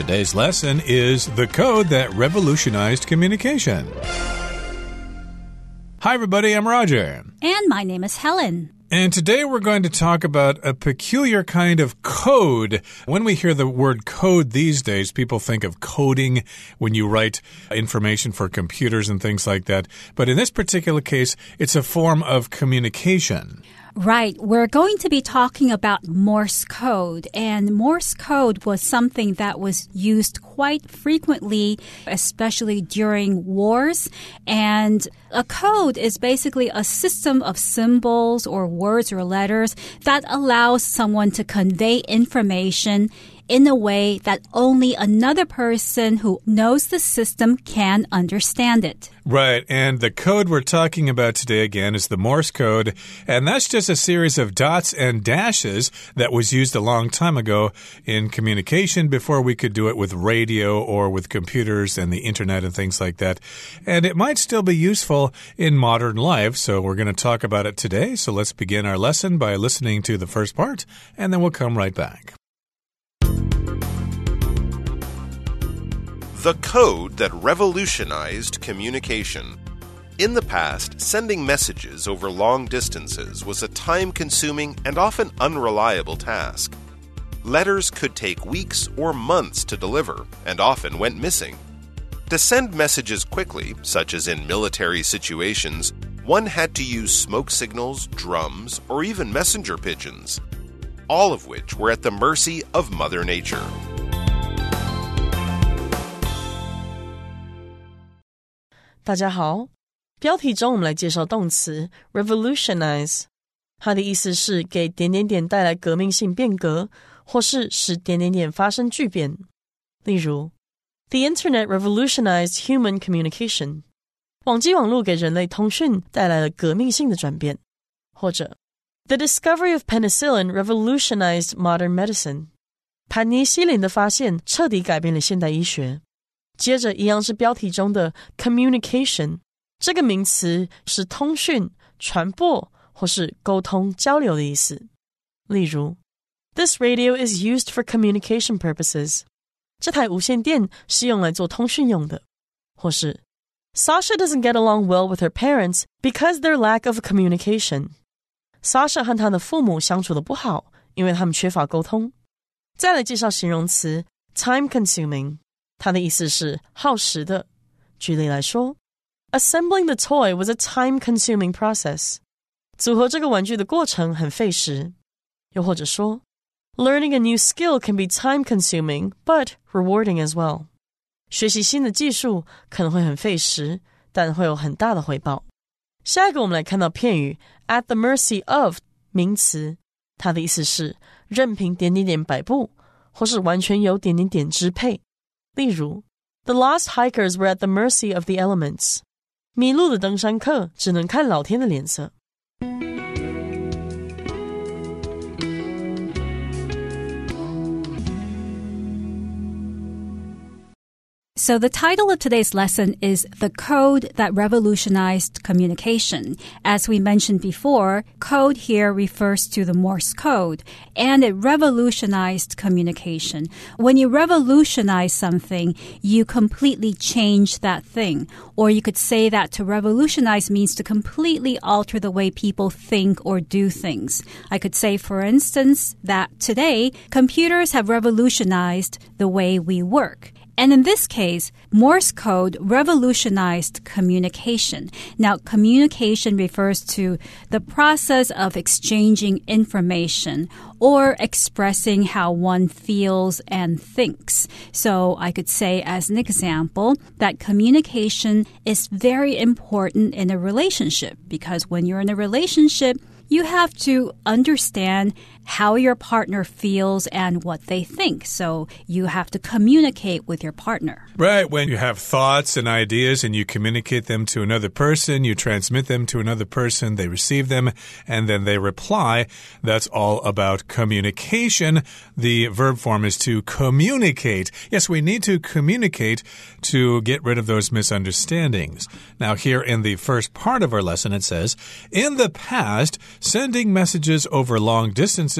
Today's lesson is the code that revolutionized communication. Hi, everybody, I'm Roger. And my name is Helen. And today we're going to talk about a peculiar kind of code. When we hear the word code these days, people think of coding when you write information for computers and things like that. But in this particular case, it's a form of communication. Right. We're going to be talking about Morse code. And Morse code was something that was used quite frequently, especially during wars. And a code is basically a system of symbols or words or letters that allows someone to convey information in a way that only another person who knows the system can understand it. Right. And the code we're talking about today again is the Morse code. And that's just a series of dots and dashes that was used a long time ago in communication before we could do it with radio or with computers and the internet and things like that. And it might still be useful in modern life. So we're going to talk about it today. So let's begin our lesson by listening to the first part and then we'll come right back. The code that revolutionized communication. In the past, sending messages over long distances was a time consuming and often unreliable task. Letters could take weeks or months to deliver and often went missing. To send messages quickly, such as in military situations, one had to use smoke signals, drums, or even messenger pigeons, all of which were at the mercy of Mother Nature. 大家好，标题中我们来介绍动词 revolutionize，它的意思是给点点点带来革命性变革，或是使点点点发生巨变。例如，The Internet revolutionized human communication，网际网络给人类通讯带来了革命性的转变。或者，The discovery of penicillin revolutionized modern medicine，盘尼西林的发现彻底改变了现代医学。 接着，一样是标题中的 communication 这个名词是通讯、传播或是沟通交流的意思。例如，This radio is used for communication purposes。这台无线电是用来做通讯用的。或是，Sasha doesn't get along well with her parents because their lack of communication。Sasha 和他的父母相处的不好，因为他们缺乏沟通。再来介绍形容词 time consuming。 它的意思是耗时的。举例来说，Assembling the toy was a time-consuming process。组合这个玩具的过程很费时。又或者说，Learning a new skill can be time-consuming but rewarding as well。学习新的技术可能会很费时，但会有很大的回报。下一个，我们来看到片语 at the mercy of 名词，它的意思是任凭点点点摆布，或是完全由点点点支配。 例如，The lost hikers were at the mercy of the elements。迷路的登山客只能看老天的脸色。 So the title of today's lesson is The Code That Revolutionized Communication. As we mentioned before, code here refers to the Morse code and it revolutionized communication. When you revolutionize something, you completely change that thing. Or you could say that to revolutionize means to completely alter the way people think or do things. I could say, for instance, that today computers have revolutionized the way we work. And in this case, Morse code revolutionized communication. Now, communication refers to the process of exchanging information or expressing how one feels and thinks. So I could say as an example that communication is very important in a relationship because when you're in a relationship, you have to understand how your partner feels and what they think. So you have to communicate with your partner. Right. When you have thoughts and ideas and you communicate them to another person, you transmit them to another person, they receive them, and then they reply. That's all about communication. The verb form is to communicate. Yes, we need to communicate to get rid of those misunderstandings. Now, here in the first part of our lesson, it says, In the past, sending messages over long distances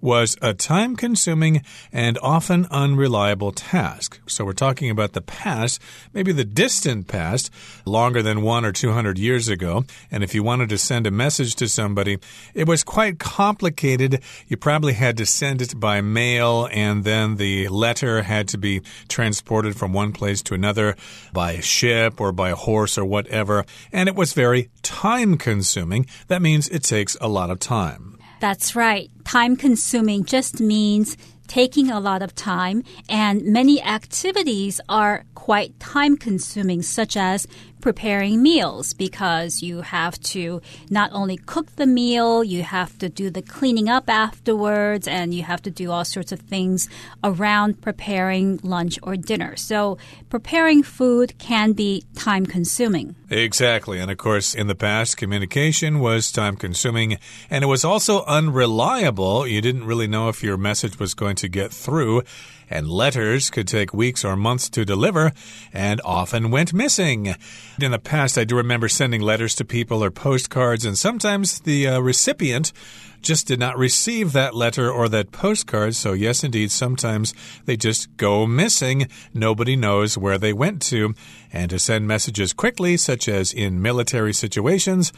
was a time consuming and often unreliable task. So we're talking about the past, maybe the distant past, longer than one or two hundred years ago. And if you wanted to send a message to somebody, it was quite complicated. You probably had to send it by mail, and then the letter had to be transported from one place to another by ship or by horse or whatever. And it was very time consuming. That means it takes a lot of time. That's right. Time consuming just means taking a lot of time, and many activities are quite time consuming, such as preparing meals because you have to not only cook the meal, you have to do the cleaning up afterwards, and you have to do all sorts of things around preparing lunch or dinner. So, preparing food can be time consuming. Exactly. And of course, in the past, communication was time consuming and it was also unreliable. You didn't really know if your message was going to get through and letters could take weeks or months to deliver and often went missing. In the past, I do remember sending letters to people or postcards, and sometimes the uh, recipient just did not receive that letter or that postcard. So, yes, indeed, sometimes they just go missing. Nobody knows where they went to. And to send messages quickly, such as in military situations,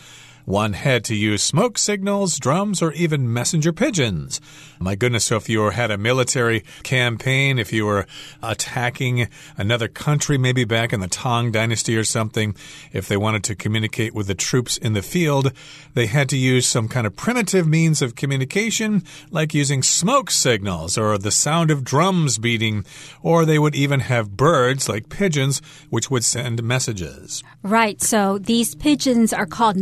one had to use smoke signals, drums, or even messenger pigeons. My goodness, so if you had a military campaign, if you were attacking another country, maybe back in the Tang Dynasty or something, if they wanted to communicate with the troops in the field, they had to use some kind of primitive means of communication, like using smoke signals or the sound of drums beating, or they would even have birds, like pigeons, which would send messages. Right, so these pigeons are called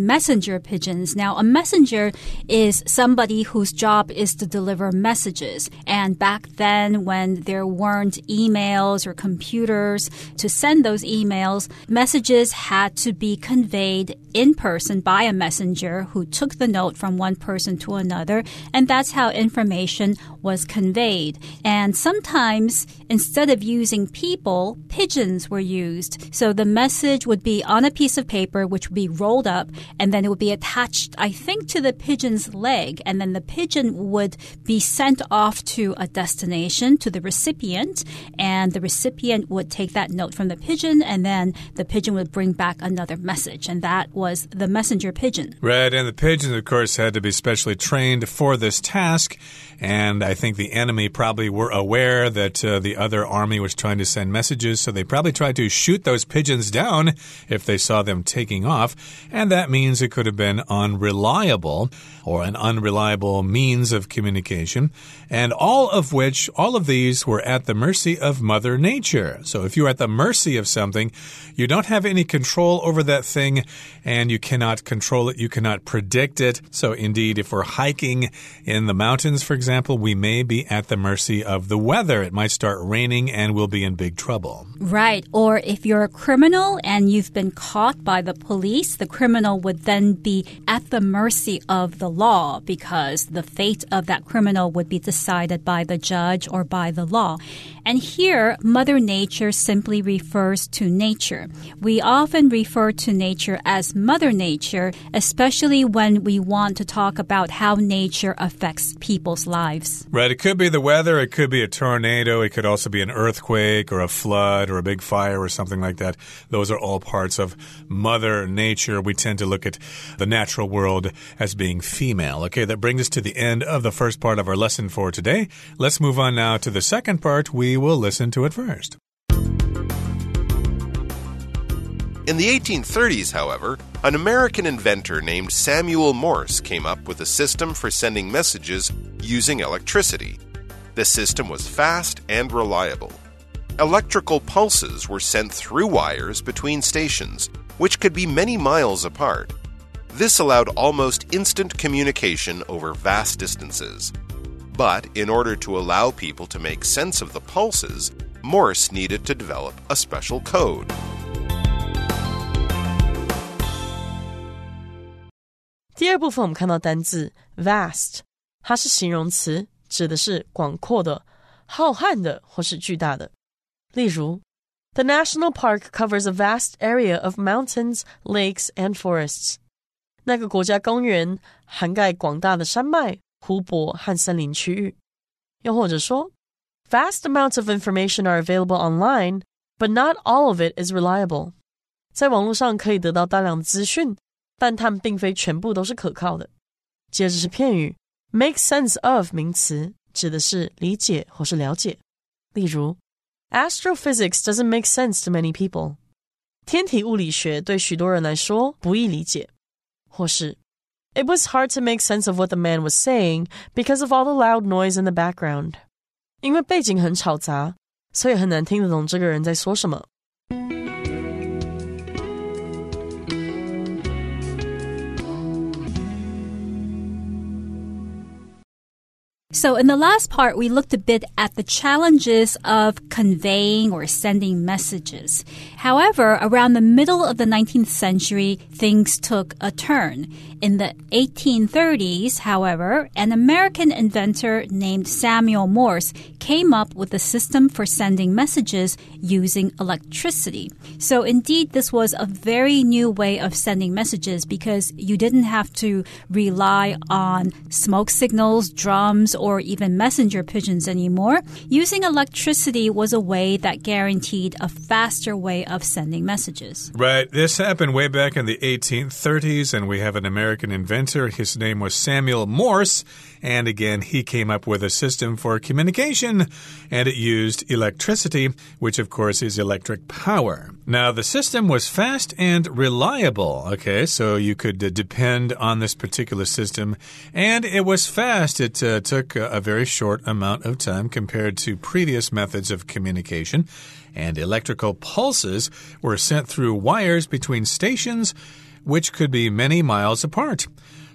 messenger pigeons. Now, a messenger is somebody whose job is to deliver messages. And back then, when there weren't emails or computers to send those emails, messages had to be conveyed in person by a messenger who took the note from one person to another. And that's how information was conveyed. And sometimes, instead of using people, pigeons were used. So the message would be on a piece of paper, which would be rolled up, and then it would be attached, I think, to the pigeon's leg. And then the pigeon would be sent off to a destination to the recipient. And the recipient would take that note from the pigeon, and then the pigeon would bring back another message. And that was the messenger pigeon. Right. And the pigeons, of course, had to be specially trained for this task. And I think the enemy probably were aware that uh, the other army was trying to send messages, so they probably tried to shoot those pigeons down if they saw them taking off. And that means it could have been unreliable or an unreliable means of communication. And all of which, all of these were at the mercy of Mother Nature. So if you're at the mercy of something, you don't have any control over that thing and you cannot control it, you cannot predict it. So indeed, if we're hiking in the mountains, for example, we may be at the mercy of the weather. It might start raining and we'll be in big trouble. Right. Or if you're a criminal and you've been caught by the police, the criminal would then be at the mercy of the law because the fate of that criminal would be decided by the judge or by the law. And here, Mother Nature simply refers to nature. We often refer to nature as Mother Nature, especially when we want to talk about how nature affects people's lives. Right. It could be the weather, it could be a tornado, it could also be an earthquake or a flood or a big fire or something like that. Those are all parts of Mother Nature. We tend to look at the natural world as being female. Okay, that brings us to the end of the first part of our lesson for today. Let's move on now to the second part. We will listen to it first. In the 1830s, however, an American inventor named Samuel Morse came up with a system for sending messages using electricity. The system was fast and reliable. Electrical pulses were sent through wires between stations, which could be many miles apart. This allowed almost instant communication over vast distances. But in order to allow people to make sense of the pulses, Morse needed to develop a special code. 第二部分我们看到单字 vast，它是形容词，指的是广阔的、浩瀚的或是巨大的。例如，The national park covers a vast area of mountains, lakes and forests。 那个国家公园涵盖广大的山脉、 湖泊和森林区域。又或者说，vast amounts of information are available online, but not all of it is reliable。在网络上可以得到大量资讯，但它们并非全部都是可靠的。接着是片语，make sense of 名词，指的是理解或是了解。例如，astrophysics doesn't make sense to many people。天体物理学对许多人来说不易理解。 或是 It was hard to make sense of what the man was saying because of all the loud noise in the background。因为背景很吵杂，所以很难听得懂这个人在说什么。 So, in the last part, we looked a bit at the challenges of conveying or sending messages. However, around the middle of the 19th century, things took a turn. In the 1830s, however, an American inventor named Samuel Morse came up with a system for sending messages using electricity. So, indeed, this was a very new way of sending messages because you didn't have to rely on smoke signals, drums, or even messenger pigeons anymore. Using electricity was a way that guaranteed a faster way of sending messages. Right. This happened way back in the 1830s, and we have an American inventor. His name was Samuel Morse. And again, he came up with a system for communication, and it used electricity, which of course is electric power. Now, the system was fast and reliable, okay, so you could uh, depend on this particular system, and it was fast. It uh, took a, a very short amount of time compared to previous methods of communication, and electrical pulses were sent through wires between stations, which could be many miles apart.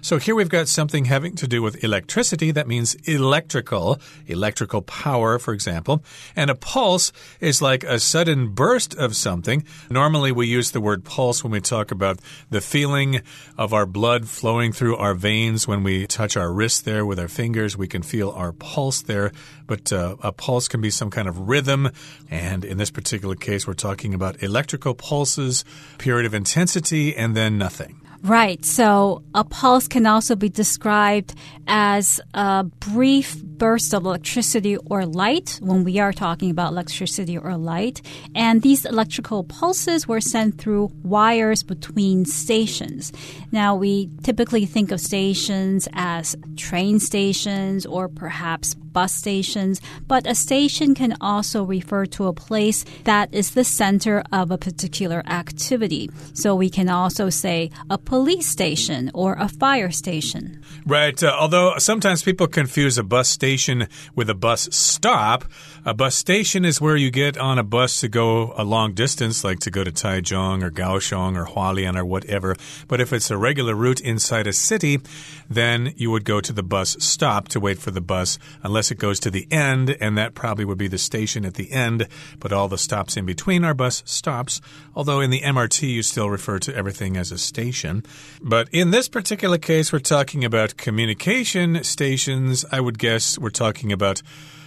So here we've got something having to do with electricity. That means electrical, electrical power, for example. And a pulse is like a sudden burst of something. Normally we use the word pulse when we talk about the feeling of our blood flowing through our veins. When we touch our wrist there with our fingers, we can feel our pulse there. But uh, a pulse can be some kind of rhythm. And in this particular case, we're talking about electrical pulses, period of intensity, and then nothing. Right. So a pulse can also be described as a brief burst of electricity or light when we are talking about electricity or light. And these electrical pulses were sent through wires between stations. Now, we typically think of stations as train stations or perhaps bus stations, but a station can also refer to a place that is the center of a particular activity. So we can also say a police station or a fire station. Right. Uh, although sometimes people confuse a bus station with a bus stop. A bus station is where you get on a bus to go a long distance, like to go to Taichung or Kaohsiung or Hualien or whatever. But if it's a regular route inside a city, then you would go to the bus stop to wait for the bus, unless it goes to the end, and that probably would be the station at the end. But all the stops in between are bus stops. Although in the MRT, you still refer to everything as a station. But in this particular case, we're talking about communication stations. I would guess we're talking about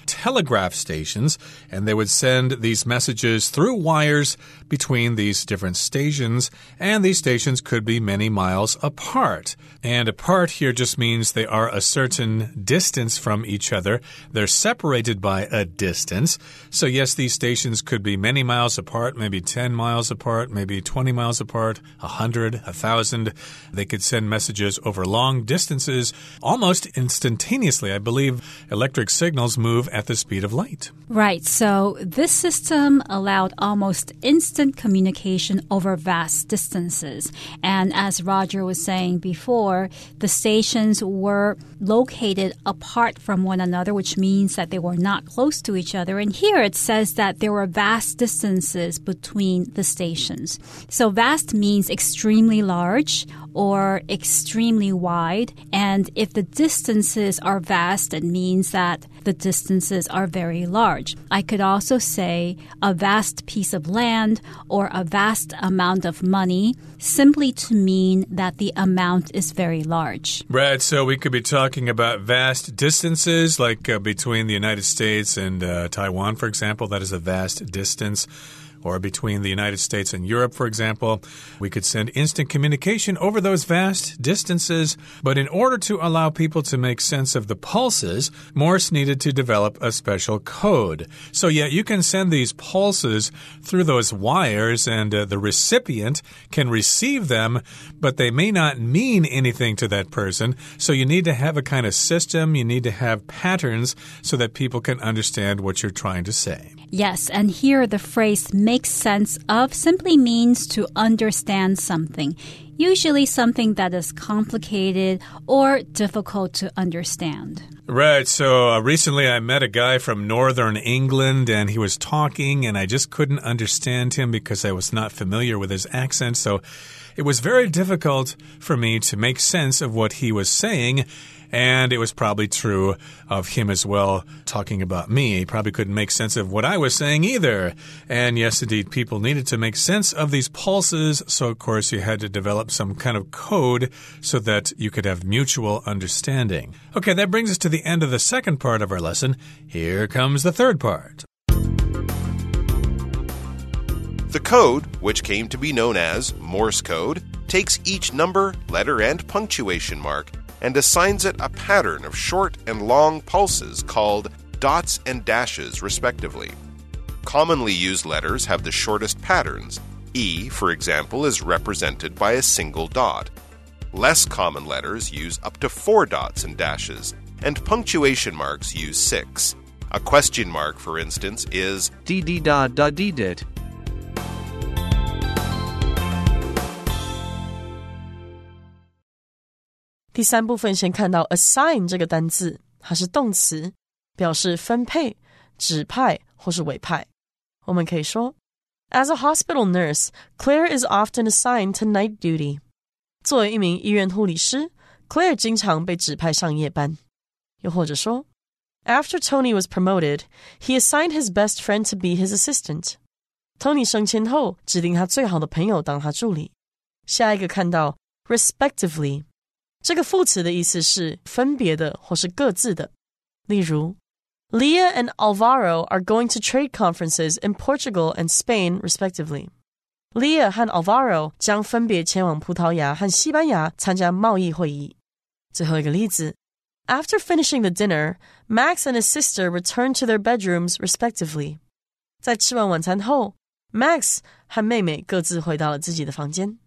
telegraph stations, and they would send these messages through wires between these different stations, and these stations could be many miles apart. And apart here just means they are a certain distance from each other. They're separated by a distance. So, yes, these stations could be many miles apart, maybe 10 miles apart, maybe 20 miles apart, 100, 1,000. They could send messages over long distances almost instantaneously. I believe electric signals move at the speed of light. Right. So this system allowed almost instant communication over vast distances. And as Roger was saying before, the stations were located apart from one another, which means that they were not close to each other. And here it says that there were vast distances between the stations. So vast means extremely large or extremely wide. And if the distances are vast, it means that the distances are very large. I could also say a vast piece of land or a vast amount of money simply to mean that the amount is very large. Right. So we could be talking about vast distances, like uh, between the United States and uh, Taiwan, for example. That is a vast distance or between the United States and Europe, for example. We could send instant communication over those vast distances, but in order to allow people to make sense of the pulses, Morse needed to develop a special code. So, yeah, you can send these pulses through those wires, and uh, the recipient can receive them, but they may not mean anything to that person. So, you need to have a kind of system, you need to have patterns so that people can understand what you're trying to say. Yes, and here the phrase makes sense of simply means to understand something usually something that is complicated or difficult to understand. Right. So uh, recently I met a guy from northern England and he was talking and I just couldn't understand him because I was not familiar with his accent. So it was very difficult for me to make sense of what he was saying. And it was probably true of him as well, talking about me. He probably couldn't make sense of what I was saying either. And yes, indeed, people needed to make sense of these pulses. So, of course, you had to develop some kind of code so that you could have mutual understanding. Okay, that brings us to the end of the second part of our lesson. Here comes the third part. The code, which came to be known as Morse code, takes each number, letter, and punctuation mark and assigns it a pattern of short and long pulses called dots and dashes, respectively. Commonly used letters have the shortest patterns. E, for example, is represented by a single dot. Less common letters use up to four dots and dashes, and punctuation marks use six. A question mark, for instance, is d d da da dit. 第三部分先看到 assign 这个单字，它是动词，表示分配、指派或是委派。我们可以说，As a hospital nurse, Claire is often assigned to night duty。作为一名医院护理师，Claire 经常被指派上夜班。又或者说，After Tony was promoted, he assigned his best friend to be his assistant。Tony 升迁后，指定他最好的朋友当他助理。下一个看到 respectively。 这个副词的意思是分别的或是各自的。例如，Leah and Alvaro are going to trade conferences in Portugal and Spain, respectively. Leah 和 Alvaro 将分别前往葡萄牙和西班牙参加贸易会议。最后一个例子，After finishing the dinner, Max and his sister returned to their bedrooms, respectively. 在吃完晚餐后，Max 和妹妹各自回到了自己的房间。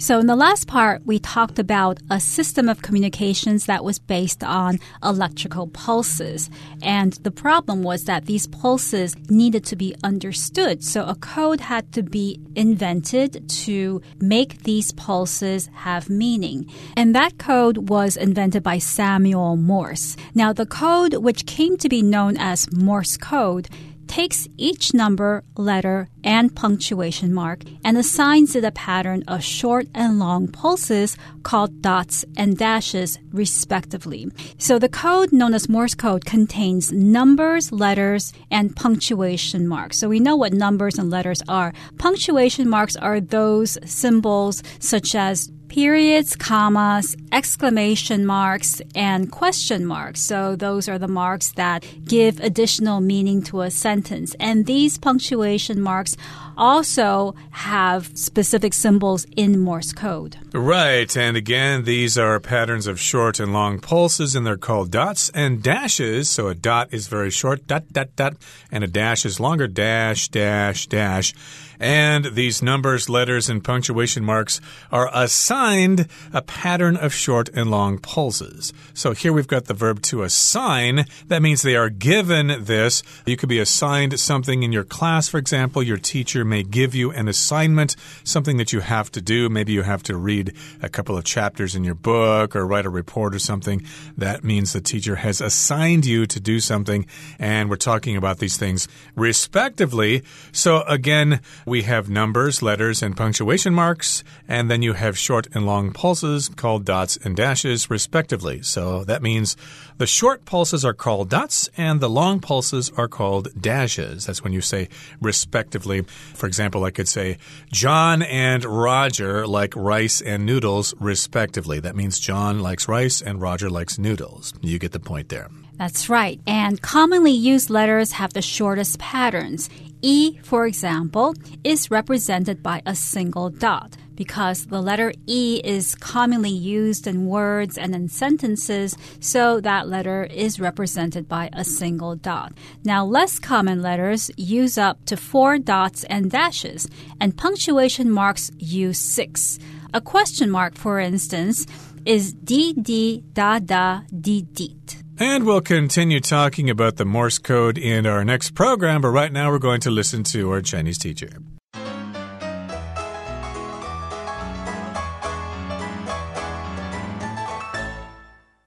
So, in the last part, we talked about a system of communications that was based on electrical pulses. And the problem was that these pulses needed to be understood. So, a code had to be invented to make these pulses have meaning. And that code was invented by Samuel Morse. Now, the code, which came to be known as Morse code, takes each number, letter, and punctuation mark and assigns it a pattern of short and long pulses called dots and dashes, respectively. So the code known as Morse code contains numbers, letters, and punctuation marks. So we know what numbers and letters are. Punctuation marks are those symbols such as periods, commas, exclamation marks, and question marks. So those are the marks that give additional meaning to a sentence. And these punctuation marks also have specific symbols in Morse code. Right. And again, these are patterns of short and long pulses, and they're called dots and dashes. So a dot is very short, dot, dot, dot, and a dash is longer, dash, dash, dash. And these numbers, letters, and punctuation marks are assigned a pattern of short and long pulses. So here we've got the verb to assign. That means they are given this. You could be assigned something in your class, for example. Your teacher may give you an assignment, something that you have to do. Maybe you have to read a couple of chapters in your book or write a report or something. That means the teacher has assigned you to do something. And we're talking about these things respectively. So again, We have numbers, letters, and punctuation marks, and then you have short and long pulses called dots and dashes, respectively. So that means the short pulses are called dots, and the long pulses are called dashes. That's when you say respectively. For example, I could say, John and Roger like rice and noodles, respectively. That means John likes rice and Roger likes noodles. You get the point there. That's right. And commonly used letters have the shortest patterns. E, for example, is represented by a single dot because the letter E is commonly used in words and in sentences, so that letter is represented by a single dot. Now, less common letters use up to four dots and dashes, and punctuation marks use six. A question mark, for instance, is D D da da D deet. And we'll continue talking about the Morse code in our next program, but right now we're going to listen to our Chinese teacher.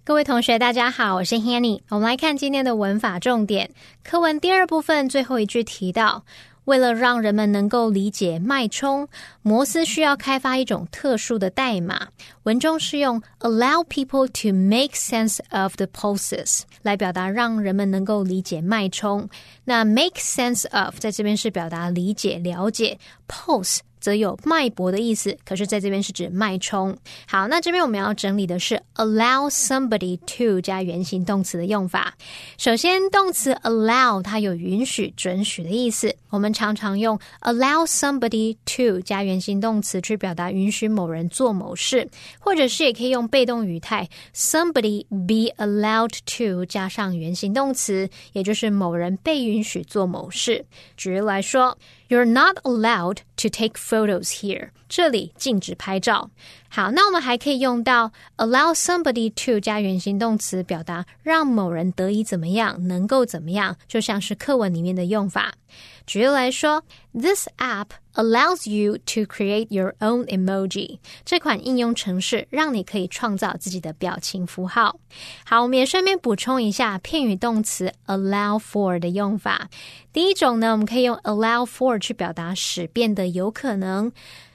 各位同学，大家好，我是 Hanny。我们来看今天的文法重点。课文第二部分最后一句提到， 为了让人们能够理解脉冲，摩斯需要开发一种特殊的代码。文中是用 allow people to make sense of the pulses 来表达让人们能够理解脉冲。那 make sense of 在这边是表达理解、了解，pulse。则有脉搏的意思，可是在这边是指脉冲。好，那这边我们要整理的是 allow somebody to 加原形动词的用法。首先，动词 allow 它有允许、准许的意思，我们常常用 allow somebody to 加原形动词去表达允许某人做某事，或者是也可以用被动语态 somebody be allowed to 加上原形动词，也就是某人被允许做某事。举例来说。You're not allowed to take photos here. 这里禁止拍照。好，那我们还可以用到 allow somebody to 加原形动词，表达让某人得以怎么样，能够怎么样，就像是课文里面的用法。举例来说，This app allows you to create your own emoji。这款应用程式让你可以创造自己的表情符号。好，我们也顺便补充一下片语动词 allow for 的用法。第一种呢，我们可以用 allow for 去表达使变得有可能。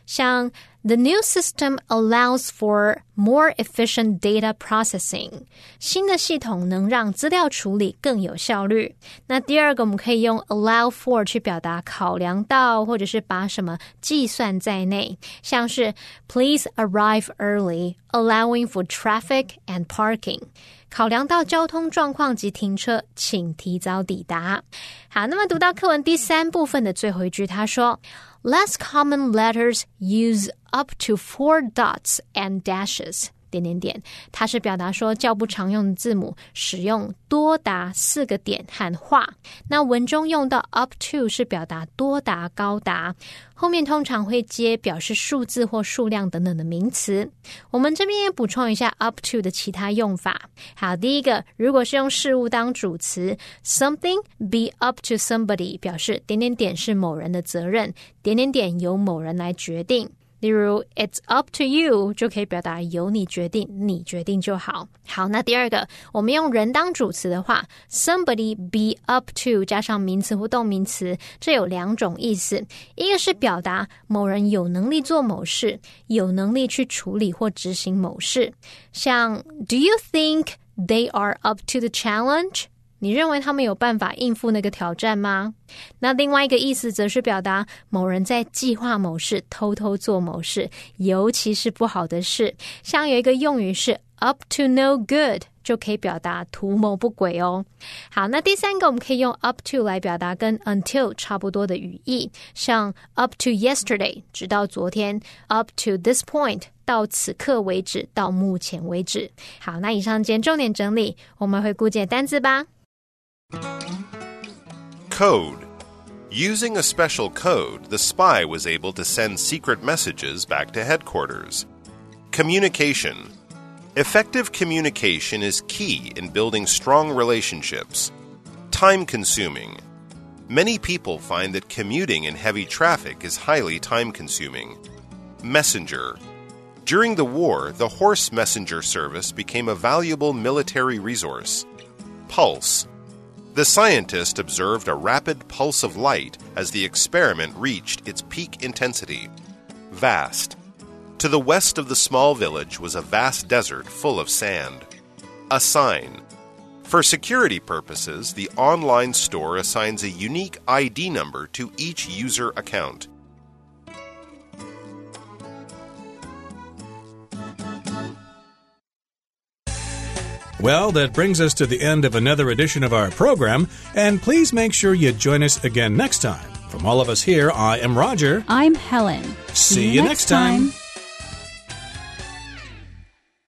像 The new system allows for more efficient data processing。新的系统能让资料处理更有效率。那第二个，我们可以用 allow for 去表达考量到，或者是把什么计算在内，像是 Please arrive early, allowing for traffic and parking。考量到交通状况及停车，请提早抵达。好，那么读到课文第三部分的最后一句，他说。Less common letters use up to four dots and dashes. 点点点，它是表达说较不常用的字母使用多达四个点和画。那文中用到 up to 是表达多达、高达，后面通常会接表示数字或数量等等的名词。我们这边也补充一下 up to 的其他用法。好，第一个，如果是用事物当主词，something be up to somebody，表示点点点是某人的责任，点点点由某人来决定。例如，It's up to you 就可以表达由你决定，你决定就好。好，那第二个，我们用人当主词的话，somebody be up to 加上名词或动名词，这有两种意思。一个是表达某人有能力做某事，有能力去处理或执行某事。像，Do you think they are up to the challenge？你认为他们有办法应付那个挑战吗？那另外一个意思则是表达某人在计划某事、偷偷做某事，尤其是不好的事。像有一个用语是 up to no good，就可以表达图谋不轨哦。好，那第三个我们可以用 up to 来表达跟 until 差不多的语义，像 up to yesterday，直到昨天；up to this point，到此刻为止，到目前为止。好，那以上今天重点整理，我们回顾简单字吧。Code. Using a special code, the spy was able to send secret messages back to headquarters. Communication. Effective communication is key in building strong relationships. Time consuming. Many people find that commuting in heavy traffic is highly time consuming. Messenger. During the war, the horse messenger service became a valuable military resource. Pulse. The scientist observed a rapid pulse of light as the experiment reached its peak intensity. Vast. To the west of the small village was a vast desert full of sand. A sign. For security purposes, the online store assigns a unique ID number to each user account. Well, that brings us to the end of another edition of our program, and please make sure you join us again next time. From all of us here, I am Roger. I'm Helen. See, you next time.